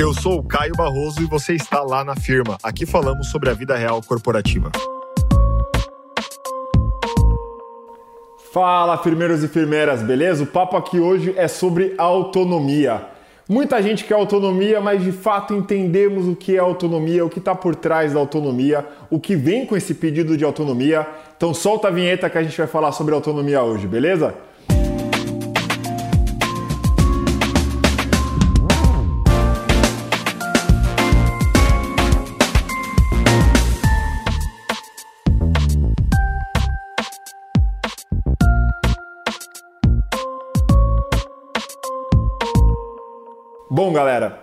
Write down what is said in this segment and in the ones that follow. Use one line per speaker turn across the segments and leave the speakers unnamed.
Eu sou o Caio Barroso e você está lá na firma. Aqui falamos sobre a vida real corporativa.
Fala, firmeiros e firmeiras, beleza? O papo aqui hoje é sobre autonomia. Muita gente quer autonomia, mas de fato entendemos o que é autonomia, o que está por trás da autonomia, o que vem com esse pedido de autonomia. Então solta a vinheta que a gente vai falar sobre autonomia hoje, beleza? Bom, galera,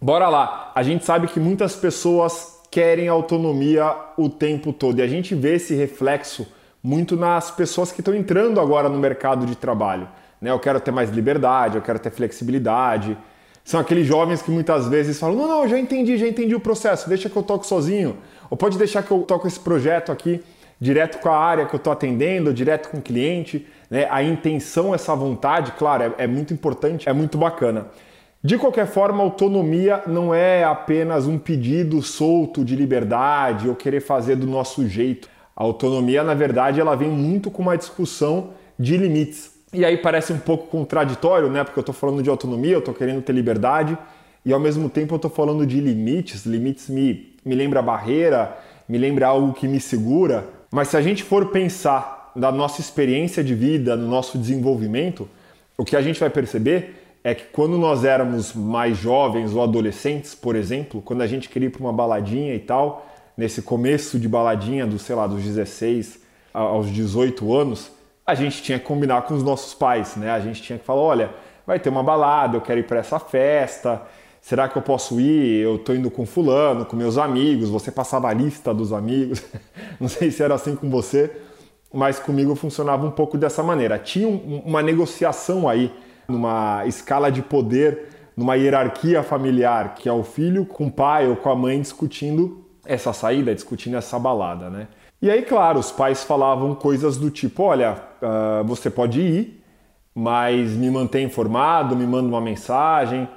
bora lá. A gente sabe que muitas pessoas querem autonomia o tempo todo e a gente vê esse reflexo muito nas pessoas que estão entrando agora no mercado de trabalho. Né? Eu quero ter mais liberdade, eu quero ter flexibilidade. São aqueles jovens que muitas vezes falam: não, não, já entendi, já entendi o processo, deixa que eu toco sozinho. Ou pode deixar que eu toco esse projeto aqui direto com a área que eu estou atendendo, direto com o cliente. Né? A intenção, essa vontade, claro, é, é muito importante, é muito bacana. De qualquer forma, autonomia não é apenas um pedido solto de liberdade ou querer fazer do nosso jeito. A autonomia, na verdade, ela vem muito com uma discussão de limites. E aí parece um pouco contraditório, né? Porque eu estou falando de autonomia, eu estou querendo ter liberdade e ao mesmo tempo eu estou falando de limites. Limites me, me lembra barreira, me lembra algo que me segura. Mas se a gente for pensar na nossa experiência de vida, no nosso desenvolvimento, o que a gente vai perceber é que quando nós éramos mais jovens ou adolescentes, por exemplo, quando a gente queria ir para uma baladinha e tal, nesse começo de baladinha dos, sei lá, dos 16 aos 18 anos, a gente tinha que combinar com os nossos pais, né? A gente tinha que falar, olha, vai ter uma balada, eu quero ir para essa festa, será que eu posso ir? Eu tô indo com fulano, com meus amigos, você passava a lista dos amigos. Não sei se era assim com você, mas comigo funcionava um pouco dessa maneira. Tinha uma negociação aí numa escala de poder, numa hierarquia familiar, que é o filho com o pai ou com a mãe discutindo essa saída, discutindo essa balada, né? E aí, claro, os pais falavam coisas do tipo: olha, uh, você pode ir, mas me mantém informado, me manda uma mensagem,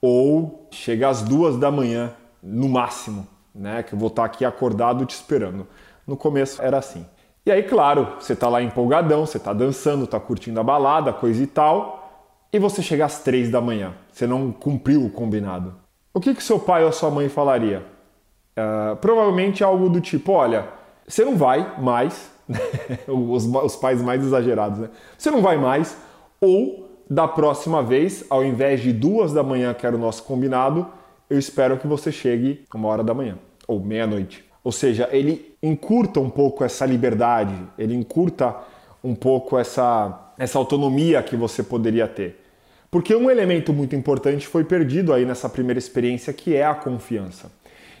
ou chega às duas da manhã, no máximo, né? Que eu vou estar aqui acordado te esperando. No começo era assim. E aí, claro, você tá lá empolgadão, você tá dançando, tá curtindo a balada, coisa e tal e você chega às três da manhã, você não cumpriu o combinado. O que, que seu pai ou sua mãe falaria? Uh, provavelmente algo do tipo: olha, você não vai mais, os, os pais mais exagerados, né? Você não vai mais, ou da próxima vez, ao invés de duas da manhã, que era o nosso combinado, eu espero que você chegue uma hora da manhã, ou meia-noite. Ou seja, ele encurta um pouco essa liberdade, ele encurta um pouco essa, essa autonomia que você poderia ter. Porque um elemento muito importante foi perdido aí nessa primeira experiência, que é a confiança.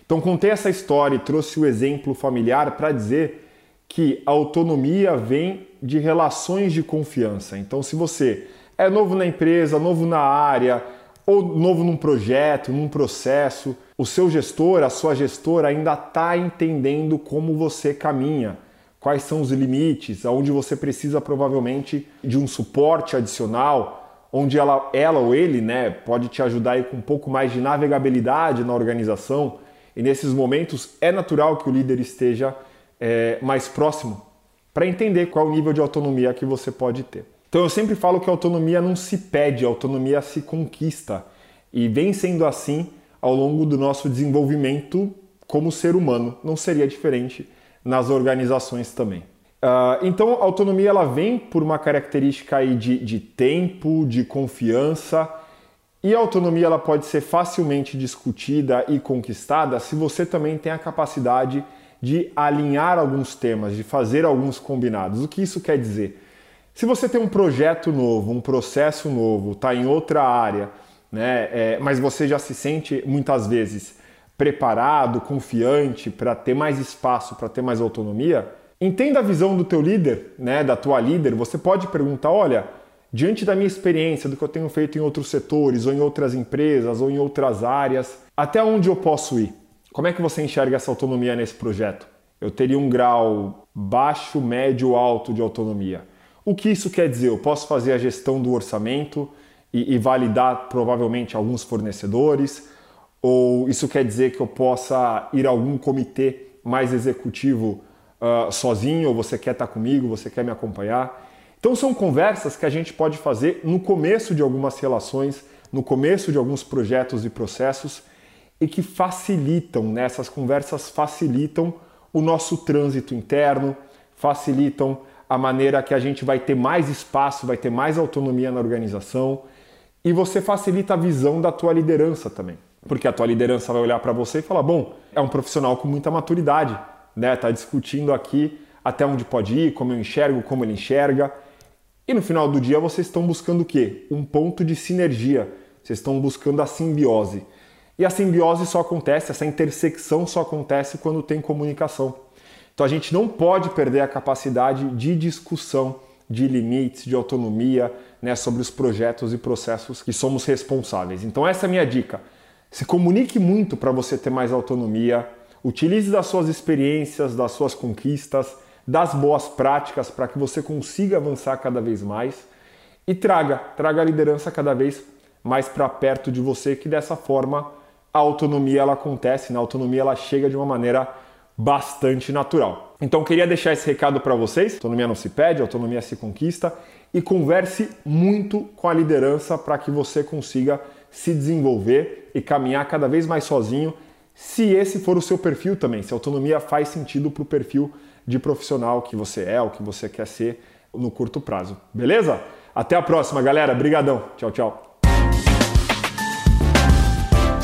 Então contei essa história e trouxe o exemplo familiar para dizer que a autonomia vem de relações de confiança. Então se você é novo na empresa, novo na área, ou novo num projeto, num processo, o seu gestor, a sua gestora ainda está entendendo como você caminha, quais são os limites, aonde você precisa provavelmente de um suporte adicional, onde ela, ela ou ele né, pode te ajudar aí com um pouco mais de navegabilidade na organização. E nesses momentos é natural que o líder esteja é, mais próximo para entender qual é o nível de autonomia que você pode ter. Então eu sempre falo que a autonomia não se pede, a autonomia se conquista. E vem sendo assim ao longo do nosso desenvolvimento como ser humano. Não seria diferente nas organizações também. Uh, então, a autonomia ela vem por uma característica aí de, de tempo, de confiança, e a autonomia ela pode ser facilmente discutida e conquistada se você também tem a capacidade de alinhar alguns temas, de fazer alguns combinados. O que isso quer dizer? Se você tem um projeto novo, um processo novo, está em outra área, né, é, mas você já se sente muitas vezes preparado, confiante para ter mais espaço, para ter mais autonomia, Entenda a visão do teu líder, né, da tua líder. Você pode perguntar, olha, diante da minha experiência, do que eu tenho feito em outros setores, ou em outras empresas, ou em outras áreas, até onde eu posso ir? Como é que você enxerga essa autonomia nesse projeto? Eu teria um grau baixo, médio, alto de autonomia. O que isso quer dizer? Eu posso fazer a gestão do orçamento e, e validar provavelmente alguns fornecedores, Ou isso quer dizer que eu possa ir a algum comitê mais executivo uh, sozinho? Ou você quer estar comigo? Você quer me acompanhar? Então são conversas que a gente pode fazer no começo de algumas relações, no começo de alguns projetos e processos e que facilitam, né? essas conversas facilitam o nosso trânsito interno, facilitam a maneira que a gente vai ter mais espaço, vai ter mais autonomia na organização e você facilita a visão da tua liderança também. Porque a tua liderança vai olhar para você e falar: bom, é um profissional com muita maturidade, né? Tá discutindo aqui até onde pode ir, como eu enxergo, como ele enxerga. E no final do dia vocês estão buscando o quê? Um ponto de sinergia. Vocês estão buscando a simbiose. E a simbiose só acontece, essa intersecção só acontece quando tem comunicação. Então a gente não pode perder a capacidade de discussão de limites, de autonomia, né, sobre os projetos e processos que somos responsáveis. Então essa é a minha dica. Se comunique muito para você ter mais autonomia, utilize das suas experiências, das suas conquistas, das boas práticas para que você consiga avançar cada vez mais e traga, traga a liderança cada vez mais para perto de você, que dessa forma a autonomia ela acontece, na né? autonomia ela chega de uma maneira bastante natural. Então queria deixar esse recado para vocês. Autonomia não se pede, autonomia se conquista e converse muito com a liderança para que você consiga se desenvolver e caminhar cada vez mais sozinho, se esse for o seu perfil também, se a autonomia faz sentido para o perfil de profissional que você é, ou que você quer ser no curto prazo. Beleza? Até a próxima, galera. Brigadão. Tchau, tchau.